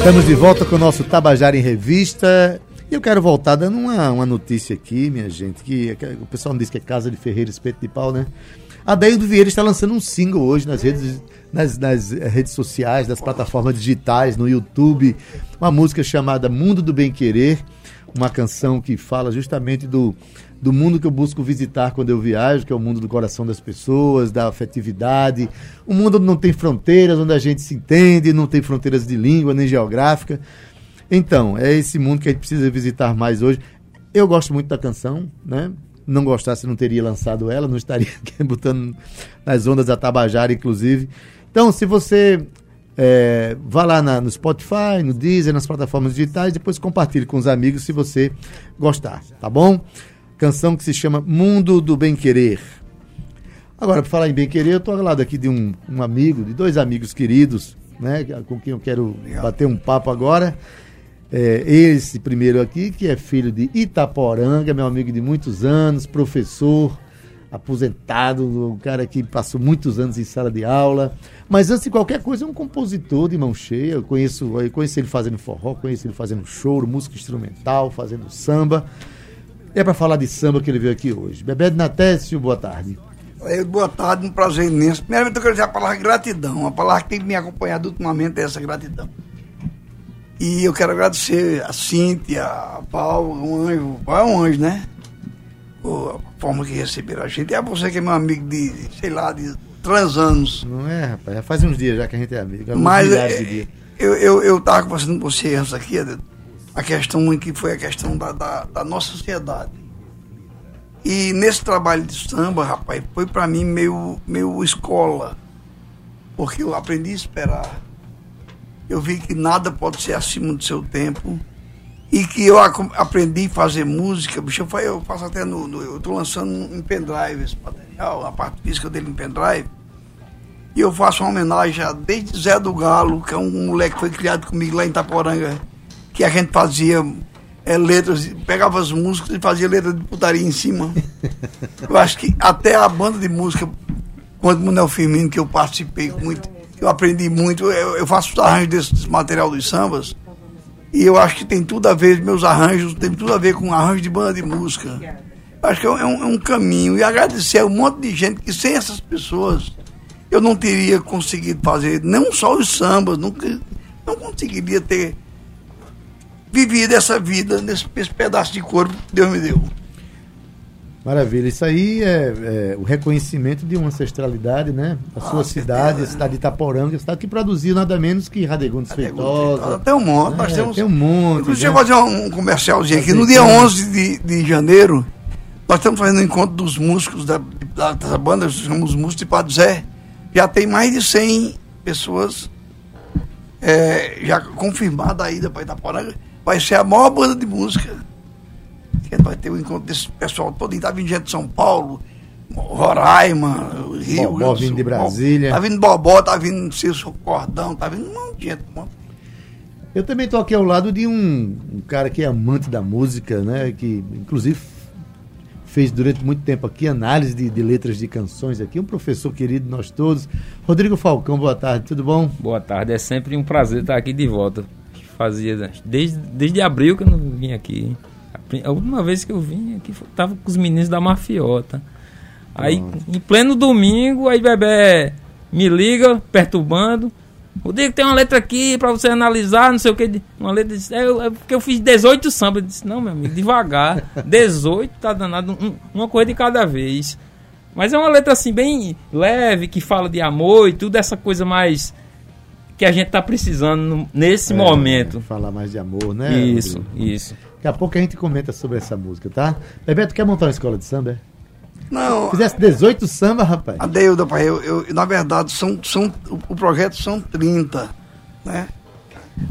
Estamos de volta com o nosso Tabajara em Revista. E eu quero voltar dando uma, uma notícia aqui, minha gente, que, que o pessoal diz que é Casa de Ferreira Espeto de Pau, né? A Daildo Vieira está lançando um single hoje nas redes, nas, nas redes sociais, nas plataformas digitais, no YouTube. Uma música chamada Mundo do Bem Querer. Uma canção que fala justamente do, do mundo que eu busco visitar quando eu viajo, que é o mundo do coração das pessoas, da afetividade. Um mundo onde não tem fronteiras, onde a gente se entende, não tem fronteiras de língua nem geográfica. Então, é esse mundo que a gente precisa visitar mais hoje. Eu gosto muito da canção, né? Não gostasse, não teria lançado ela, não estaria botando nas ondas da Tabajara, inclusive. Então, se você é, vá lá na, no Spotify, no Deezer, nas plataformas digitais, depois compartilhe com os amigos se você gostar, tá bom? Canção que se chama Mundo do Bem Querer. Agora, para falar em bem querer, eu estou ao lado aqui de um, um, amigo, de dois amigos queridos, né, com quem eu quero bater um papo agora. É, esse primeiro aqui, que é filho de Itaporanga, meu amigo de muitos anos, professor, aposentado, um cara que passou muitos anos em sala de aula. Mas antes de qualquer coisa, é um compositor de mão cheia. Eu conheço, eu conheço ele fazendo forró, conheço ele fazendo choro, música instrumental, fazendo samba. É para falar de samba que ele veio aqui hoje. Bebé de Natécio, boa tarde. Boa tarde, um prazer imenso. Primeiramente, eu quero dizer a palavra gratidão. A palavra que tem me acompanhado ultimamente é essa gratidão. E eu quero agradecer a Cíntia, a Paulo, um anjo. O Paulo é um anjo, né? a forma que receberam a gente. E a você que é meu amigo de, sei lá, de três anos. Não é, rapaz? Já faz uns dias já que a gente é amigo. Mas é, eu, eu, eu tava conversando com você antes aqui, a questão que foi a questão da, da, da nossa sociedade. E nesse trabalho de samba, rapaz, foi para mim meio, meio escola. Porque eu aprendi a esperar. Eu vi que nada pode ser acima do seu tempo. E que eu aprendi a fazer música, bicho, eu, faço até no, no eu estou lançando em pendrive esse material, a parte física dele em pendrive, e eu faço uma homenagem a desde Zé do Galo, que é um moleque que foi criado comigo lá em Itaporanga, que a gente fazia é, letras, pegava as músicas e fazia letra de putaria em cima. Eu acho que até a banda de música, quando o Munel Firmino, que eu participei muito, eu aprendi muito. Eu, eu faço os arranjos desse material dos sambas. E eu acho que tem tudo a ver, meus arranjos, tem tudo a ver com arranjo de banda de música. Eu acho que é um, é um caminho. E agradecer a um monte de gente que sem essas pessoas eu não teria conseguido fazer, não só os sambas, nunca, não conseguiria ter vivido essa vida nesse, nesse pedaço de corpo que Deus me deu. Maravilha, isso aí é, é, o reconhecimento de uma ancestralidade, né? A sua ah, cidade, a cidade de Itaporanga, a cidade que produziu nada menos que Radegundes Feitosa. Tem um monte, é, nós temos. Tem um monte. Inclusive, né? fazer um comercialzinho aqui. No dia 11 de, de janeiro, nós estamos fazendo um encontro dos músicos da, da, da banda, chamamos músicos de Padre Zé. Já tem mais de 100 pessoas é, já confirmada a ida para Itaporanga. Vai ser a maior banda de música que vai ter o um encontro desse pessoal todo. Está vindo gente de São Paulo, Roraima, Rio. Bobó vindo de Brasília. Está vindo Bobó, está vindo Cício Cordão, está vindo um monte de gente. Um monte. Eu também estou aqui ao lado de um, um, cara que é amante da música, né? Que inclusive fez durante muito tempo aqui análise de, de, letras de canções aqui, um professor querido de nós todos. Rodrigo Falcão, boa tarde, tudo bom? Boa tarde, é sempre um prazer estar aqui de volta. Fazia desde, desde abril que eu não vim aqui. A última vez que eu vim aqui, tava com os meninos da Mafiota. Aí, em pleno domingo, aí Bebê me liga, perturbando. O que tem uma letra aqui pra você analisar, não sei o que. Uma letra disse, é, é porque eu fiz 18 samba. Eu disse, não, meu amigo, devagar. 18 tá danado, um, uma coisa de cada vez. Mas é uma letra assim, bem leve, que fala de amor e tudo, essa coisa mais que a gente tá precisando nesse é, momento. Falar mais de amor, né? Isso, Rodrigo? isso. Daqui a pouco a gente comenta sobre essa música, tá? Bebeto, quer montar uma escola de samba? Não. Fizesse 18 samba, rapaz. Adeuda, pai, eu, eu, na verdade, são, são, o, projeto são 30, né?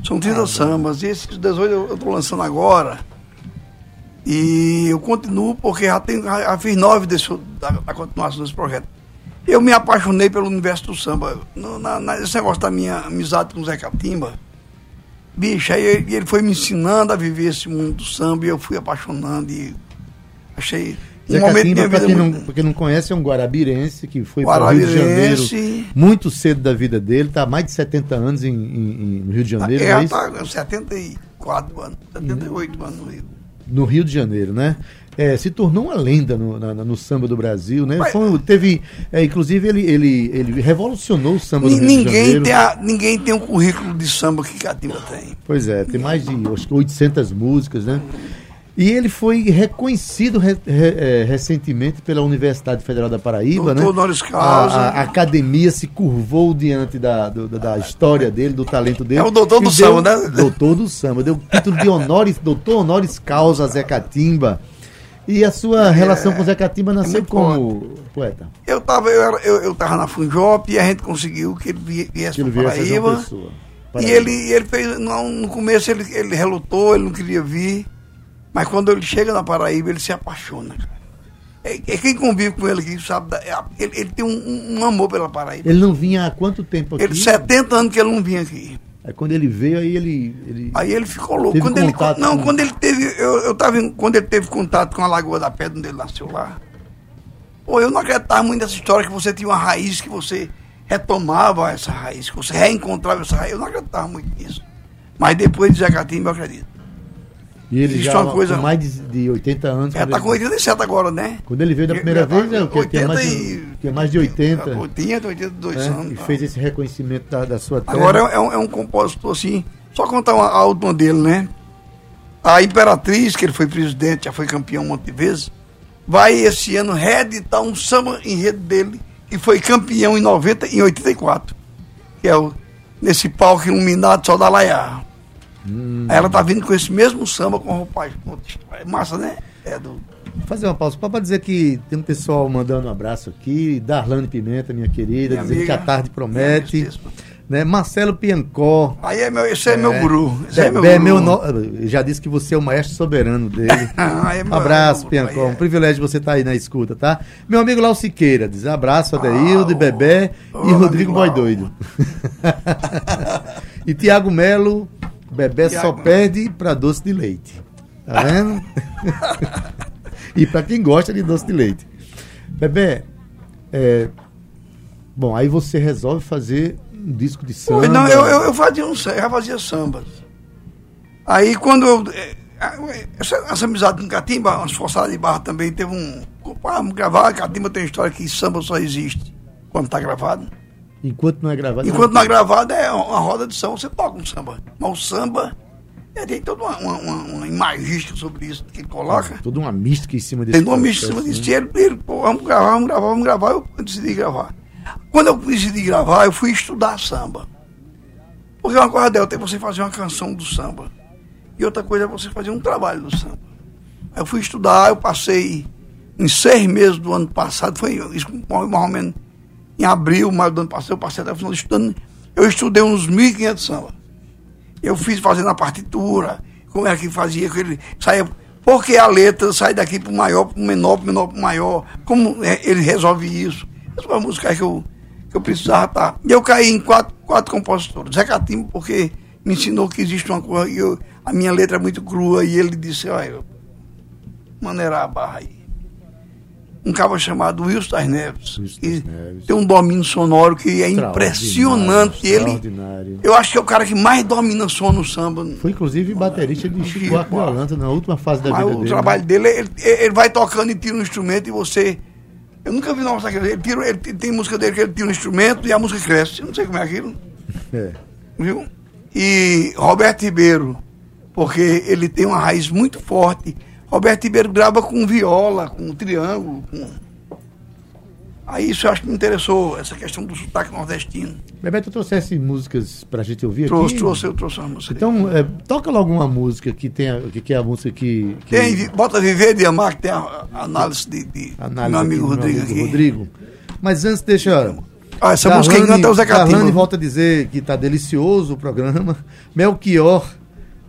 São 30 ah, sambas. E esses 18 eu, tô lançando agora. E eu continuo porque já, tenho, já fiz nove desse, da, da continuação desse projeto. Eu me apaixonei pelo universo do samba. No, na, na, esse negócio da minha amizade com o Zé Catimba Bicho, aí ele foi me ensinando a viver esse mundo do samba e eu fui apaixonando e achei. Um Zé momento Catimba, para quem, não, muito- pra quem não conhece, é um guarabirense que foi para o Rio de. Janeiro muito cedo da vida dele, está há mais de 70 anos em, em- no Rio de Janeiro, não é É, tá com 74 anos, 78 anos no Rio. no Rio de Janeiro, né? É, se tornou uma lenda no, na- no samba do Brasil, né? Mas- Foi- teve, é, inclusive ele, ele, ele revolucionou o samba do Rio de Ninguém Janeiro. tem, a- ninguém tem um currículo de samba que Catimba tem. Pois é, tem mais de acho que 800 músicas, né? E ele foi reconhecido re- re- é, recentemente pela Universidade Federal da Paraíba, Doutor né? honoris causa. A, a academia se curvou diante da, do- da, história dele, do talento dele. É o doutor do deu- samba, né? Doutor do samba. Deu título de honoris, doutor honoris causa Zé Catimba. E a sua relação com o Zé Catimba nasceu muito como poeta? Eu tava, eu, eu, eu tava na Funjop e a gente conseguiu que ele vi- viesse para Paraíba. Pessoa. E Paraíba. ele, ele fez, não, no começo ele, ele relutou, ele não queria vir, mas quando ele chega na Paraíba, ele se apaixona. cara. É, é quem convive com ele aqui sabe, é ele, ele tem um, um- amor pela Paraíba. Ele não vinha há quanto tempo aqui? Ele, 70 anos que ele não vinha aqui. Aí quando ele veio, aí ele. ele... Aí ele ficou louco. Quando ele, não, com- quando ele teve, eu, eu tava quando ele teve contato com a Lagoa da Pedra, onde ele nasceu lá. Pô, eu não acreditava muito nessa história que você tinha uma raiz, que você retomava essa raiz, que você reencontrava essa raiz. Eu não acreditava muito nisso. Mas depois de Zé Catimba, eu acredito. E ele Existe já uma coisa- com mais de, de 80 anos. Quando tá ele- com 87 agora, né? Quando ele veio da primeira tá vez, é o que? Tinha mais, de, 80 tinha mais de 80. 80, 82 né? anos. E tá. fez esse reconhecimento da, da sua terra. Agora é um, é um compositor assim. Só contar uma, a última dele, né? A Imperatriz, que ele foi presidente, já foi campeão um monte de vezes, vai esse ano reeditar um samba enredo dele, que foi campeão em 90 e 84. Que é o Nesse palco iluminado só da Laiá. Hum. Aí ela tá vindo com esse mesmo samba com roupagem. É massa, né? É do. Vou fazer uma pausa para dizer que tem um pessoal mandando um abraço aqui. Darlane Pimenta, minha querida, Minha dizendo que a amiga. tarde promete. Amiga. Né? Marcelo Piancó. Aí é meu, esse é, meu guru. Esse é meu Bebé, guru. meu no- Já disse que você é o maestro soberano dele. É meu- abraço, meu Piancó. Um é. privilégio você estar aí na escuta, tá? Meu amigo Lau Siqueira diz abraço, Adeildo, Ah, Bebé ô, e Rodrigo Lau. Doido. e Tiago Melo, Bebé só Tiago. perde pra doce de leite. Tá vendo? e pra quem gosta de doce de leite. Bebé, é, bom, aí você resolve fazer um disco de samba. Não, eu, eu, eu fazia um, já fazia sambas. Aí quando eu. eh, Essa, essa amizade com Catimba, umas forçadas de barra também, teve um. Ah, vamos gravar, Catimba tem uma história que samba só existe quando tá gravado. Enquanto não é gravado. Enquanto não é gravado é uma roda de samba, você toca um samba. Mas o samba é, tem toda uma, uma, uma, imagística sobre isso que ele coloca. Toda uma mística em cima desse Tem uma mística em cima processo, disso. E ele, ele, pô, vamos gravar, vamos gravar, vamos gravar. Eu decidi gravar. Quando eu decidi gravar, eu fui estudar samba. Porque uma coisa dela é você fazer uma canção do samba. E outra coisa é você fazer um trabalho do samba. Aí eu fui estudar, eu passei em seis meses do ano passado, foi isso, mais ou menos em abril, maio do ano passado, eu passei até o final estudando. Eu estudei uns 1.500 samba. Eu fiz fazendo a partitura, como era que fazia, aquele, saía, porque a letra sai daqui para o maior, para o menor, para o menor, para o maior, como é, ele resolve isso. Essa foi a música que eu, que eu precisava estar. E eu caí em quatro, quatro compositores. Zé Catimbo, porque me ensinou que existe uma coisa, e eu, a minha letra é muito crua, e ele disse, olha, maneirar a barra aí. Um cara chamado Wilson das Neves, Wilson que das Neves. tem um domínio sonoro que é impressionante. Ele, eu acho que é o cara que mais domina som no samba. Foi inclusive baterista de Chico. Violante na última fase da Mas vida o dele. trabalho dele, ele, ele vai tocando e tira um instrumento e você. Eu nunca vi nossa ele tira, ele tem música dele que ele tira um instrumento e a música cresce. Eu não sei como é aquilo, É. viu? E Roberto Ribeiro, porque ele tem uma raiz muito forte. Roberto Ribeiro grava com viola, com triângulo, com. Aí isso eu acho que me interessou, essa questão do sotaque nordestino. Bebeto, trouxesse músicas pra gente ouvir Trouxe, aqui? trouxe, eu trouxe uma música. Então, é, toca logo uma música que tenha, que, que é a música que... que Tem, bota Viver de Amar, que tem a a análise de, de análise meu amigo Rodrigo amigo aqui. Rodrigo. Mas antes, deixa... Ah, essa música aí canta é o Zé Catimba. volta a dizer que tá delicioso o programa. Melchior,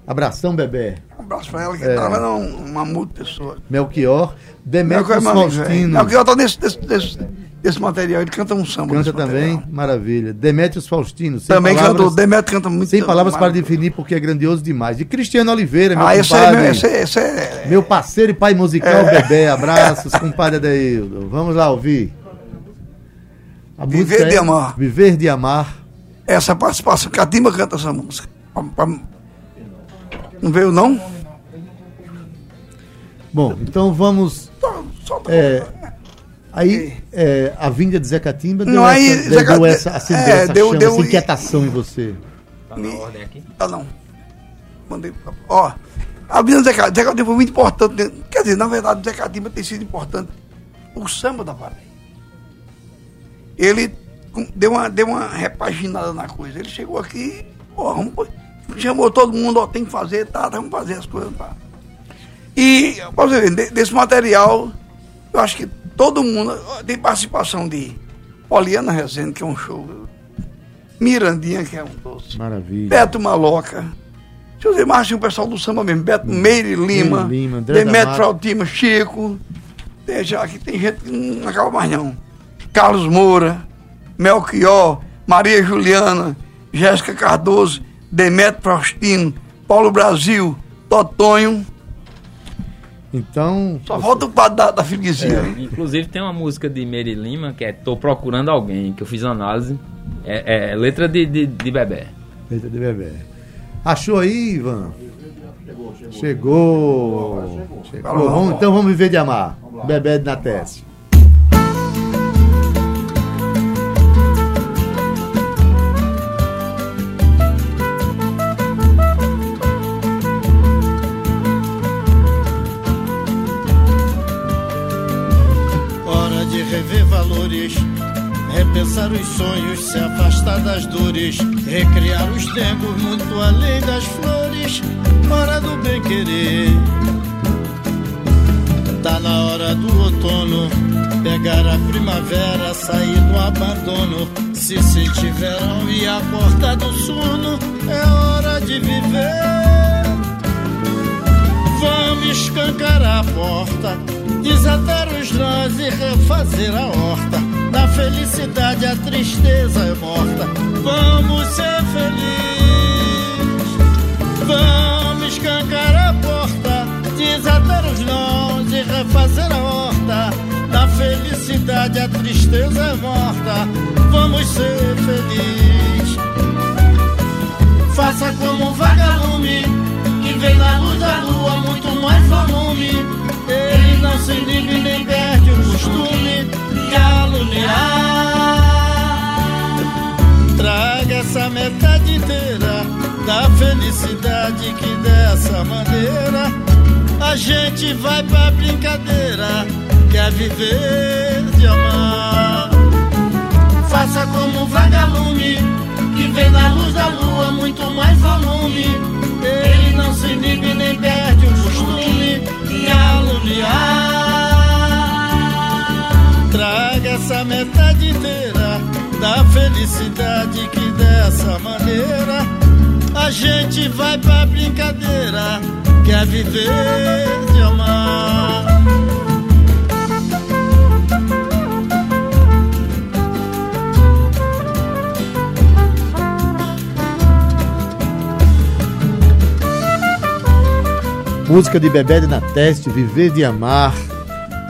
abração, bebê. Um abraço pra ela, que É. ela é um- uma multa pessoa. Melchior, Melchior é meu amigo. Faustino. Melchior tá nesse, desse, desse, desse material, ele canta um samba. Canta também, material. maravilha. Demetrios Faustino, sem Também palavras, cantou, Demetrio canta muito. Sem palavras para definir porque é grandioso demais. E Cristiano Oliveira, meu Ah, esse é, compadre. meu- esse, é, esse é é. Meu parceiro e pai musical, Bebê. Abraços, compadre Adeildo. Vamos lá ouvir. A Viver de é Amar. Viver de Amar. Essa participação, Catimba canta essa música. Não veio, não? Bom, então vamos. É, aí, é, a vinda de Zé Catimba deu, não, aí, essa, Zé deu essa, acendeu é, essa, deu, chama, deu, essa inquietação em você. Tá na ordem aqui? Tá não. Mandei. Ó, a vinda do Zé Catimba, Zé Catimba foi muito importante. Quer dizer, na verdade, o Zé Catimba tem sido importante. O samba da Paraíba. Ele deu uma, deu uma repaginada na coisa. Ele chegou aqui, ó, vamos, chamou todo mundo, ó, tem que fazer, tá, vamos fazer as coisas, tá. E, você ver, desse material, eu acho que todo mundo tem participação de Poliana Rezende, que é um show. Mirandinha, que é um doce. Maravilha. Beto Maloca. Deixa eu dizer mais assim, o pessoal do samba mesmo. Beto. Meire Lima. Demetrio Frautima, Chico. Deixa, aqui tem gente que não acaba mais não. Carlos Moura, Melchior, Maria Juliana, Jéssica Cardoso, Demetrio Faustino, Paulo Brasil, Totonho. Então. Só você... falta o quadro da, da freguesia. É, inclusive tem uma música de Mary Lima que é Tô Procurando Alguém, que eu fiz análise. É, é letra de, de, de bebê. Letra de bebê. Achou aí, Ivan? Chegou. Chegou. chegou. Vamos, então vamos viver de amar. Bebê na teste. Os sonhos, se afastar das dores, recriar os tempos muito além das flores, hora do bem querer. Tá na hora do outono, pegar a primavera, sair do abandono, se sentir verão e a porta do sono, é hora de viver. Vamos escancarar a porta, desatar os nós e refazer a horta na felicidade a tristeza é morta. Vamos ser felizes. Vamos escancar a porta, desatar os nós e refazer a horta. Na felicidade a tristeza é morta. Vamos ser felizes. Faça como um vagalume que vem na luz da lua muito mais volume. Ele não se inibe nem perde o costume Traga essa metade inteira da felicidade que dessa maneira a gente vai pra brincadeira, quer viver de amar. Faça como um vagalume que vem na luz da lua muito mais volume. Ele não se inibe nem perde o costume de alumiar. Traga essa metade inteira da felicidade que dessa maneira a gente vai pra brincadeira, quer viver de amar. Música de Bebê na Teste, Viver de Amar,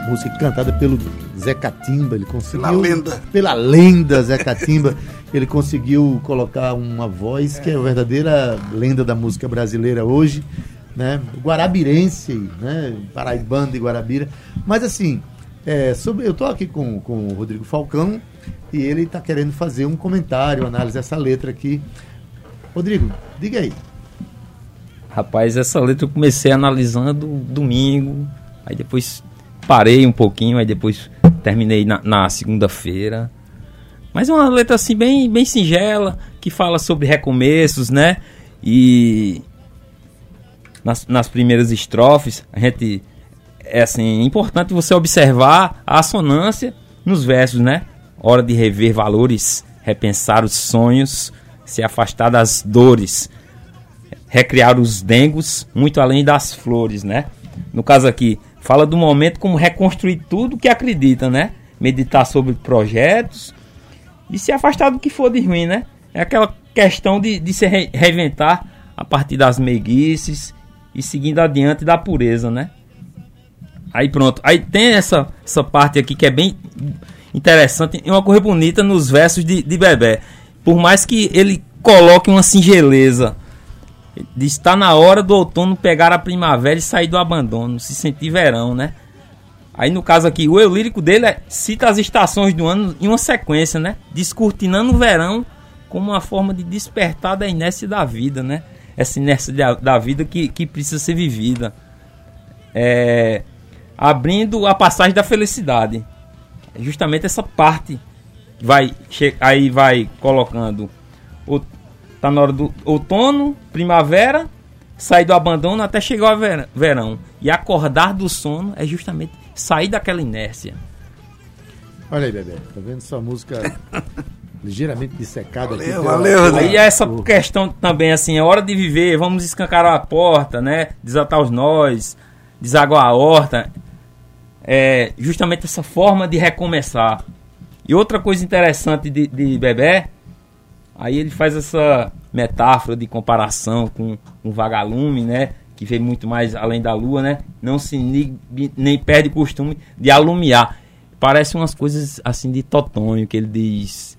música cantada pelo Zé Catimba, ele conseguiu. Pela lenda. Pela lenda Zé Catimba, ele conseguiu colocar uma voz que é a verdadeira lenda da música brasileira hoje, né? Guarabirense, né? Paraibano de Guarabira. Mas assim, é, sobre, eu estou aqui com, com o Rodrigo Falcão e ele está querendo fazer um comentário, análise dessa letra aqui. Rodrigo, diga aí. Rapaz, essa letra eu comecei analisando domingo, aí depois parei um pouquinho, aí depois terminei na, na segunda-feira. Mas é uma letra assim bem, bem singela, que fala sobre recomeços, né? E nas, nas primeiras estrofes, a gente é assim, importante você observar a assonância nos versos, né? Hora de rever valores, repensar os sonhos, se afastar das dores, recriar os dengos, muito além das flores, né? No caso aqui, Fala do momento como reconstruir tudo que acredita, né? Meditar sobre projetos e se afastar do que for de ruim, né? É aquela questão de, de se reinventar a partir das meiguices e seguindo adiante da pureza, né? Aí pronto. Aí tem essa, essa parte aqui que é bem interessante e uma coisa bonita nos versos de, de Bebé. Por mais que ele coloque uma singeleza estar na hora do outono pegar a primavera e sair do abandono, se sentir verão, né? Aí no caso aqui, o eu lírico dele é, cita as estações do ano em uma sequência, né? Descortinando o verão como uma forma de despertar da inércia da vida, né? Essa inércia da, da vida que, que precisa ser vivida. É, abrindo a passagem da felicidade. Justamente essa parte vai aí vai colocando o, tá na hora do outono, primavera, sair do abandono até chegar ao verão. E acordar do sono é justamente sair daquela inércia. Olha aí, bebê, tá vendo sua música ligeiramente dissecada valeu, aqui. Valeu, Aí essa questão também, assim, é hora de viver, vamos escancarar a porta, né? Desatar os nós, desaguar a horta. É justamente essa forma de recomeçar. E outra coisa interessante de, de Bebé, aí ele faz essa metáfora de comparação com um vagalume, né? Que vê muito mais além da lua, né? Não se nem perde o costume de alumiar. Parece umas coisas assim de Totonho, que ele diz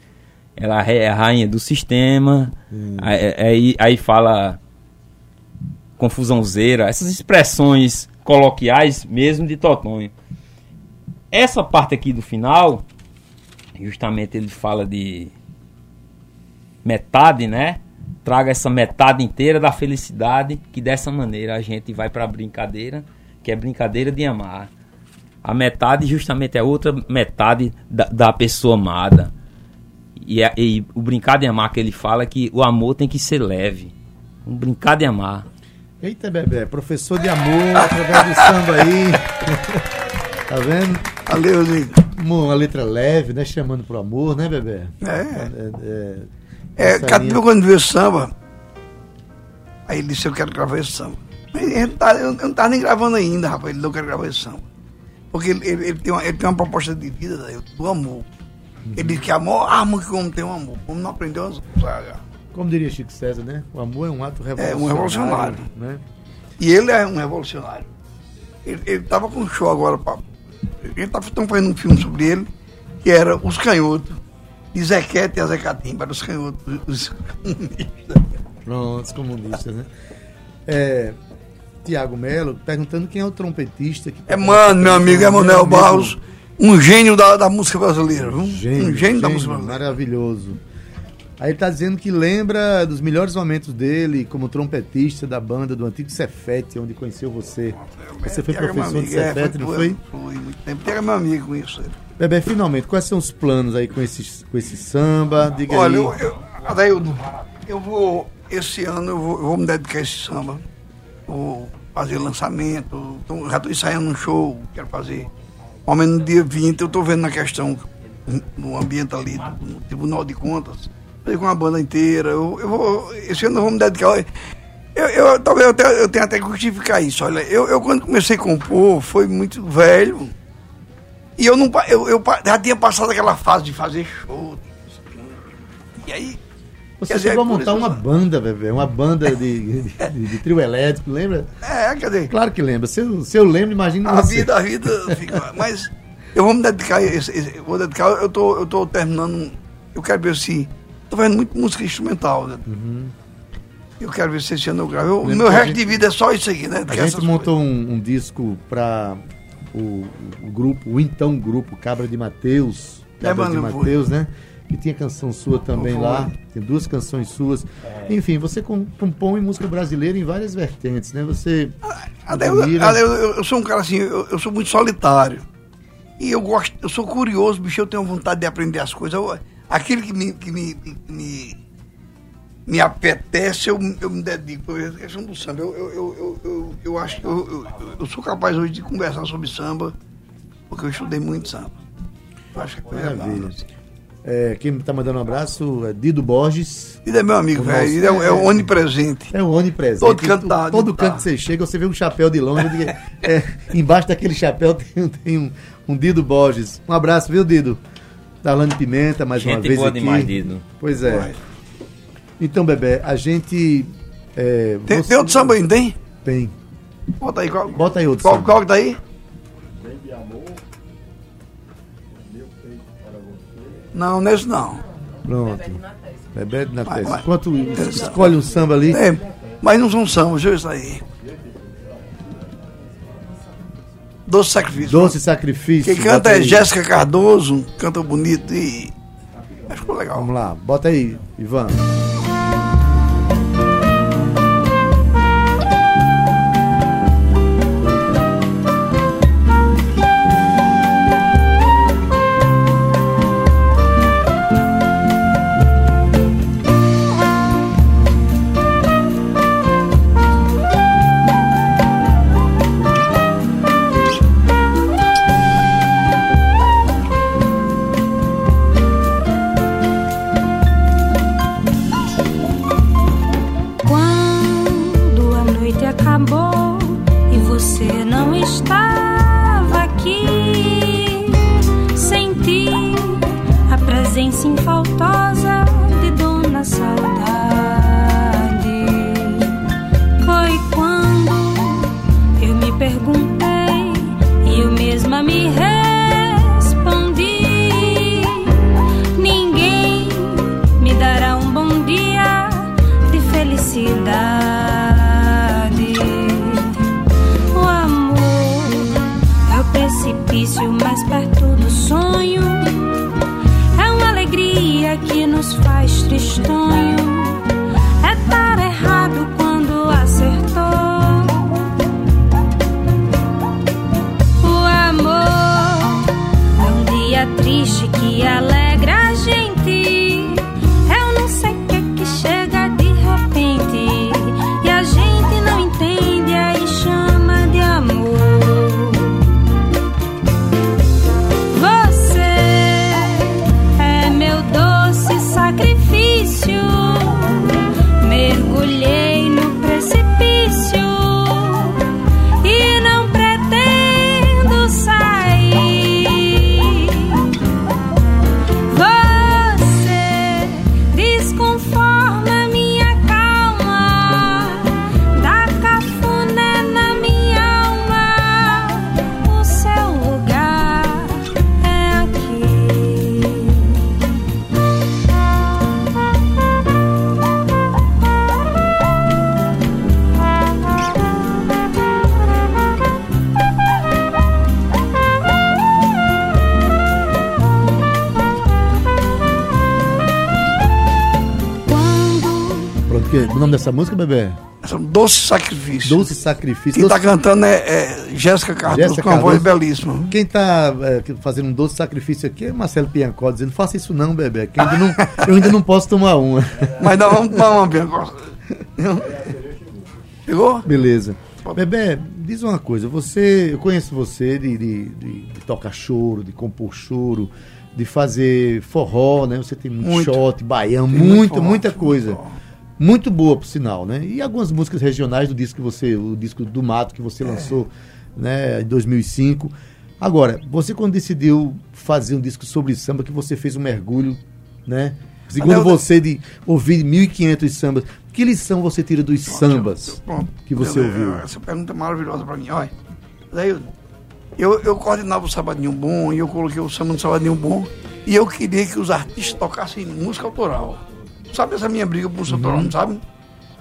ela é a rainha do sistema. Hum. Aí, aí, aí, fala confusãozeira, essas expressões coloquiais mesmo de Totonho. Essa parte aqui do final, justamente ele fala de metade, né? Traga essa metade inteira da felicidade, que dessa maneira a gente vai para a brincadeira, que é brincadeira de amar. A metade justamente é outra metade da, da pessoa amada e, é, e, o brincar de amar que ele fala é que o amor tem que ser leve. Um brincar de amar. Eita, Bebê, professor de amor, através do samba aí. tá vendo? Valeu, Lindo. Uma letra leve, né? Chamando pro amor, né, Bebê? É. É, é, é Catiba, quando viu samba, aí ele disse: Eu quero gravar esse samba. Eu não, tá, eu não tava nem gravando ainda, rapaz. Ele não quer gravar esse samba. Porque ele, ele, ele, tem uma, ele tem uma proposta de vida do amor. Ele diz que amor, arma que o homem tem um amor. O homem não aprendeu a usar. Como diria Chico César, né? O amor é um ato revolucionário. É um revolucionário. Né? E ele é um revolucionário. Ele estava com um show agora. Pra, ele estava fazendo um filme sobre ele, que era Os Canhotos, de Zequete e a para os os comunistas. Pronto, os comunistas, né? É, Tiago Melo perguntando quem é o trompetista. Que é, mano, meu amigo, é Manuel Barros um gênio da, da música brasileira. Um gênio, um gênio, da música brasileira. Maravilhoso. Aí ele tá dizendo que lembra dos melhores momentos dele como trompetista da banda do antigo Cefete, onde conheceu você. Você foi professor de Cefete, é, não foi? Foi, muito tempo. Pega meu amigo com isso. Bebê, finalmente, quais são os planos aí com esse, com esse samba? Diga Olha, aí. Eu, eu, Adaildo, eu vou, esse ano eu vou, eu vou me dedicar a esse samba. Vou fazer lançamento, já estou ensaiando um show, quero fazer ao menos no dia 20, eu estou vendo na questão, no ambiente ali, no Tribunal de Contas, com a banda inteira. Eu, eu vou, esse ano eu vou me dedicar. Eu, eu, talvez eu tenha, eu tenha até que justificar isso. Olha, eu, eu quando comecei a compor, foi muito velho. E eu não eu, eu já tinha passado aquela fase de fazer show. E aí você dizer, chegou a montar uma banda, bebê, uma banda de, de, de, trio elétrico, lembra? É, quer dizer. Claro que lembra. Se eu, se eu lembro, imagina a você. vida, a vida fica. Mas eu vou me dedicar, esse, esse, vou dedicar, eu tô, eu tô terminando. Eu quero ver se. Tô vendo muito música instrumental, né? Uhum. Eu quero ver se esse ano eu gravo. O meu resto gente, de vida é só isso aqui, né? A gente montou um, um, disco para o, o, grupo, o então grupo Cabra de Mateus. É, Cabra é, mano, de Mateus, né? que tinha canção sua também lá, tem duas canções suas. É. Enfim, você compõe música brasileira em várias vertentes, né? Você. Ah, eu, eu, eu, sou um cara assim, eu, eu, sou muito solitário. E eu gosto, eu sou curioso, bicho, eu tenho vontade de aprender as coisas. Eu, aquele que me, que me, me, me apetece, eu, eu me dedico. A questão do samba, eu, eu, eu, eu, eu acho que eu, eu, eu sou capaz hoje de conversar sobre samba, porque eu estudei muito samba. Eu acho que é Maravilha. É, quem está mandando um abraço é Dido Borges. Dido é meu amigo, velho. Ele é, é, é onipresente. É onipresente. Todo cantado. Todo canto que você chega, você vê um chapéu de longe. é, embaixo daquele chapéu tem, tem um, um, Dido Borges. Um abraço, viu, Dido? Darlane Pimenta, mais gente uma vez. boa aqui. demais, Dido. Pois é. Então, Bebê, a gente. É, tem, você... tem outro samba ainda, tem? Tem. Bota aí, qual? Bota aí outro. Qual, qual que tá aí? Não, nesse não. Pronto. Bebete na Vai, testa. vai. Enquanto escolhe um samba ali. É, mas não são sambas, ver isso aí. Doce Sacrifício. Doce sacrifício. Quem canta é. Jéssica Cardoso, canta bonito e. Mas ficou legal. Vamos lá, bota aí, Ivan. Nome dessa música, bebê? São Doce Sacrifício. Doce Sacrifício. Quem Doce- está cantando é, é Jéssica Cardoso, com uma voz belíssima. Quem tá é, fazendo um doce sacrifício aqui é Marcelo Piancó, dizendo, faça isso não, bebê, que eu ainda não, eu ainda não posso tomar uma. Mas nós vamos tomar uma agora. Pegou? Beleza. Bebê, diz uma coisa, você, eu conheço você de, de, de- de tocar choro, de compor choro, de fazer forró, né? Você tem muito, Muito. shot, baião, muita, muito forró, muita coisa. forró. Muito boa, por sinal, né? E algumas músicas regionais do disco que você, o disco do Mato que É. você lançou, né, em 2005. Agora, você quando decidiu fazer um disco sobre samba, que você fez um mergulho, né? Segundo você, de ouvir 1.500 sambas, que lição você tira dos sambas que você Eu- ouviu? Essa pergunta é maravilhosa para mim. Olha, daí eu, eu coordenava o Sabadinho Bom e eu coloquei o samba no Sabadinho Bom e eu queria que os artistas tocassem música autoral. Sabe essa minha briga música autoral, não sabe?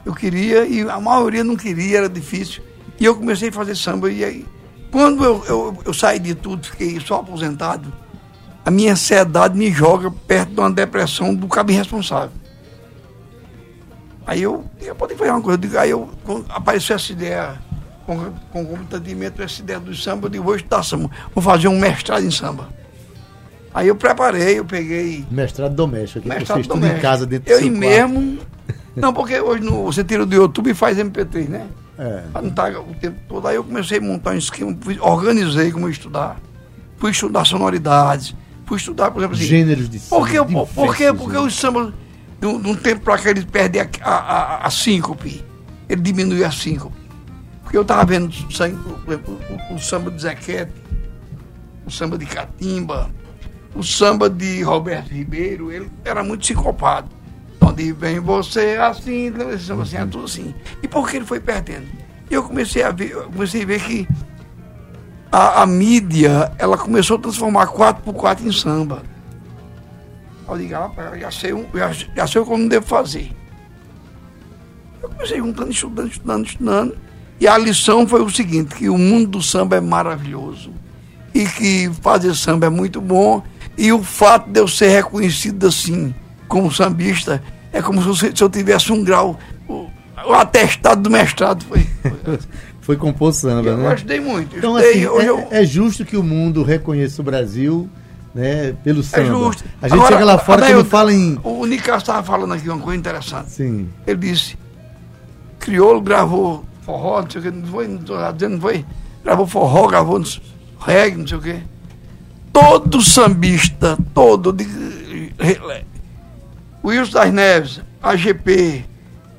Eu queria e a maioria não queria, era difícil. E eu comecei a fazer samba e aí, quando eu, eu, eu saí de tudo, fiquei só aposentado, a minha ansiedade me joga perto de uma depressão do cabo irresponsável. Aí eu, eu fazer uma coisa, eu digo, aí eu, apareceu essa ideia, com, com concomitantemente essa ideia do samba, eu digo, vou estudar samba, vou fazer um mestrado em samba. Aí eu preparei, eu peguei Mestrado doméstico, aqui que você mestrado estuda em doméstico. casa dentro do Eu seu em quarto. mesmo. Não, porque hoje no, você tira do YouTube e faz MP3, né? É. Pra não estar o tempo todo. Aí eu comecei a montar um esquema, organizei como eu estudar. Fui estudar sonoridades. Fui estudar, por exemplo, assim. Gêneros de samba, Por, por quê? diversos Porque gêneros. os sambas, de um, de um tempo para cá, eles perdem a, a, a, a síncope. Ele diminui a síncope. Porque eu estava vendo o, exemplo, o, o samba de Zequete, o samba de Catimba, o samba de Roberto Ribeiro, ele era muito sincopado. Onde vem você assim, samba assim, era tudo assim. E por que ele foi perdendo? E eu comecei a ver, comecei a ver que a, a mídia, ela começou a transformar 4x4 em samba. Eu digo, rapaz, já sei, já, já sei o que eu não devo fazer. Eu comecei juntando, estudando, estudando, estudando. E a lição foi o seguinte, que o mundo do samba é maravilhoso. E que fazer samba é muito bom. E o fato de eu ser reconhecido assim, como sambista, é como se, eu tivesse um grau, o, o atestado do mestrado. Foi, foi, foi compor samba, eu né? Eu gostei muito. Então, Estudei, assim, é, eu... é justo que o mundo reconheça o Brasil né, pelo samba. É justo. A gente Agora, chega lá fora quando eu, fala em. O Nicasso estava falando aqui uma coisa interessante. Sim. Ele disse: Crioulo gravou forró, não sei o que, não foi, não estou dizendo, não foi. Gravou forró, gravou reggae, não sei o que. Todo sambista, todo, de, Wilson das Neves, AGP,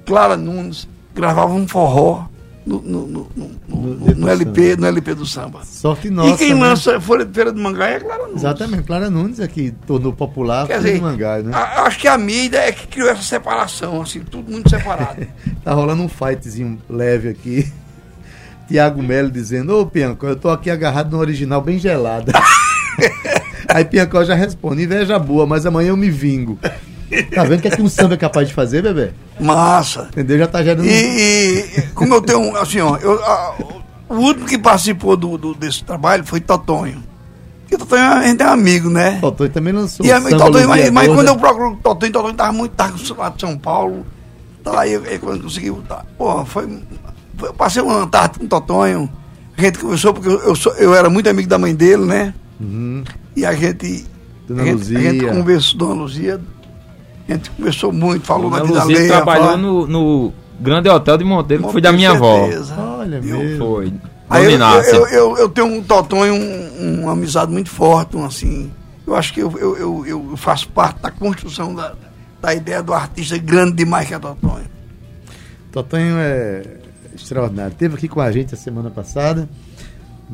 Clara Nunes, gravavam um forró no, no, no, no, no LP, no LP do samba. Sorte nossa. E quem né? lança Folha de Feira do Mangá é Clara Nunes. Exatamente, Clara Nunes é que tornou popular Quer dizer, Mangá, né? a- acho que a mídia é que criou essa separação, assim, tudo muito separado. Tá rolando um fightzinho leve aqui. Tiago Melo dizendo, ô Piancó, eu tô aqui agarrado no original bem gelada. Aí Piancó já responde, inveja boa, mas amanhã eu me vingo. Tá vendo o que, é que um samba é capaz de fazer, bebê? Massa. Entendeu? Já tá gerando. E, e como eu tenho, um, assim, ó, eu, a- o último que participou do, do- desse trabalho foi Totonho. E Totonho a gente é amigo, né? Totonho também lançou. E um samba Totonho, mas, mas quando eu procuro Totonho, Totonho tava muito tarde lá de São Paulo. Tá aí, eu quando consegui voltar. Pô, foi, foi. Eu passei uma tarde com o Totonho. A gente conversou, porque eu, eu, sou- eu era muito amigo da mãe dele, né? Uhum. E a gente. Dona a gente, Luzia. A gente conversou, Dona Luzia. A gente conversou muito, falou Dona da vida Luzia alheia. trabalhou no, no Grande Hotel de Monteiro, que foi da minha avó. Olha Viu? mesmo. Foi. Aí eu, eu, eu, eu tenho um Totonho, um, uma amizade muito forte, um, assim. Eu acho que eu, eu, eu, eu faço parte da construção da, da ideia do artista grande demais que é Totonho. Totonho é extraordinário. Teve aqui com a gente a semana passada.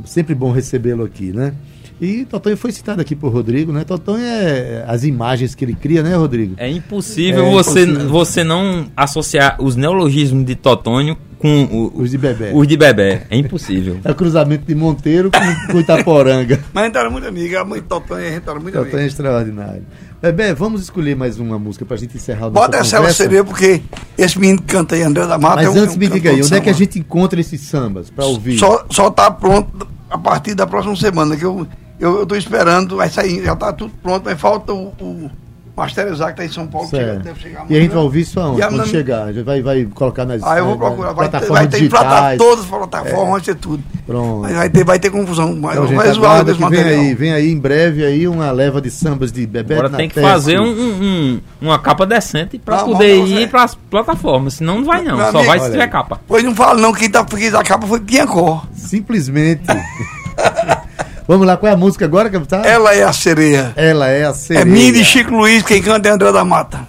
Sempre bom recebê-lo aqui, né? E Totonho foi citado aqui por Rodrigo, né? Totonho é as imagens que ele cria, né, Rodrigo? É impossível, É você, impossível. você não associar os neologismos de Totônio com o- Os de bebê. os de bebê. É impossível. É o cruzamento de Monteiro com, com Itaporanga. Mas a gente era muito amiga, a mãe de Totonho, a gente era muito Totonho é amiga. extraordinário. Bebê, vamos escolher mais uma música pra gente encerrar o Bota essa ela seria, porque esse menino que canta aí, André da Mata, Mas é um, antes é um me diga aí, de onde é que a samba. gente encontra esses sambas pra ouvir? Só, só tá pronto a partir da próxima semana, que eu, eu, tô esperando, vai sair, já tá tudo pronto, mas falta o, o masterizar que tá em São Paulo, que chega- deve chegar E a gente amanhã. vai ouvir isso aonde? A Quando chegar? A gente vai, vai colocar nas Ah, eu vou eh, procurar. Vai ter, plataformas vai ter plata- digitais. todas as plataformas, vai ter tudo. Pronto. Vai, vai ter, vai ter confusão. Mas Então, gente, vem material. aí, vem aí em breve aí uma leva de sambas de bebê Agora tem que fazer um, um- um- uma capa decente pra Não, poder ir pras plataformas. Senão não vai não. Meu Só amigo, vai se tiver aí. capa. Pois não fala não, quem tá quem da capa foi Piancó. Simplesmente. Vamos lá, qual é a música agora, capitão? Ela é a sereia. Ela é a sereia. É minha de Chico Luiz, quem canta é André da Mata.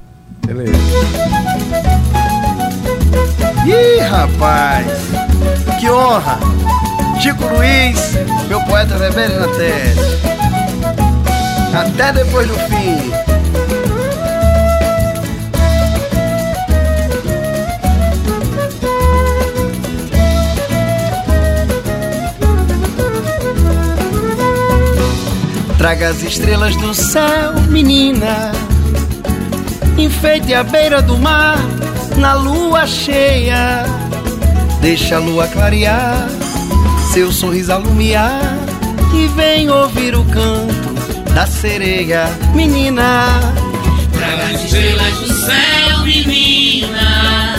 Beleza. Ih, rapaz, que honra! Chico Luiz, meu poeta rebelde na tese. Até depois do fim. Traga as estrelas do céu, menina. Enfeite a beira do mar na lua cheia. Deixa a lua clarear, seu sorriso alumiar. E vem ouvir o canto da sereia, menina. Traga as estrelas do céu, menina.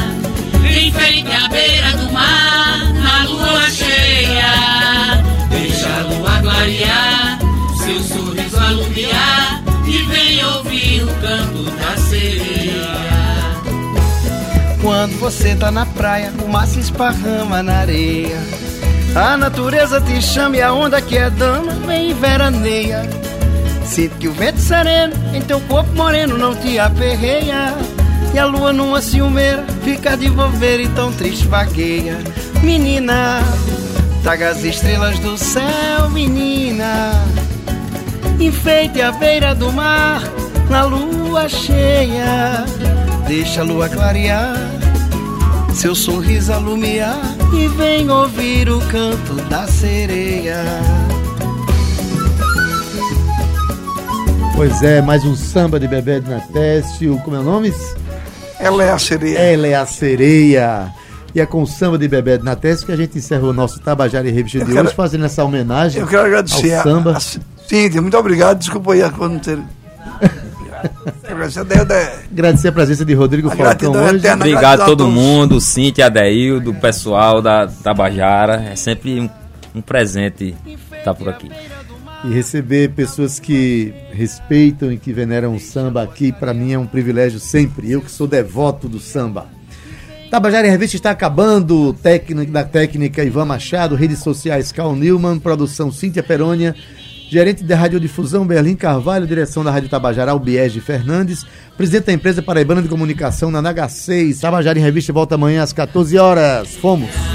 Enfeite a beira do mar, na lua cheia. Deixa a lua clarear, seu sorriso alumiar. E vem ouvir o canto da sereia. Quando você tá na praia, o mar se esparrama na areia. A natureza te chama e a onda que é dama vem e veraneia. Sinto que o vento sereno em teu corpo moreno não te aperreia. E a lua numa ciumeira fica de volver e tão triste vagueia. Menina, traga as estrelas do céu, menina. Enfeite a beira do mar na lua cheia. Deixa a lua clarear seu sorriso alumiar e vem ouvir o canto da sereia. Pois é, mais um samba de Bebê de Natécio. Como é o nome? Ela é a sereia. Ela é a sereia. E é com o samba de Bebê de Natécio que a gente encerra o nosso Tabajara e Revista de quero- hoje, fazendo essa homenagem Eu quero agradecer ao a, samba. a Cíntia, muito obrigado. Desculpa aí a quando não ter. Quero agradecer a Deilda. Agradecer a presença de Rodrigo A Falcão hoje. eterna. Obrigado a todo todos. mundo, Cintia, Adeildo, o pessoal da Tabajara. É sempre um, um presente estar por aqui. E receber pessoas que respeitam e que veneram o samba aqui, para mim é um privilégio sempre. Eu que sou devoto do samba. Tabajara em Revista está acabando. Técnica da técnica Ivan Machado, redes sociais Cal Newman, produção Cíntia Perônia, gerente de radiodifusão Berlim Carvalho, direção da Rádio Tabajara Albiege Fernandes, presidente da empresa Paraibana de Comunicação na NH6. Tabajara em Revista volta amanhã às 14 horas. Fomos.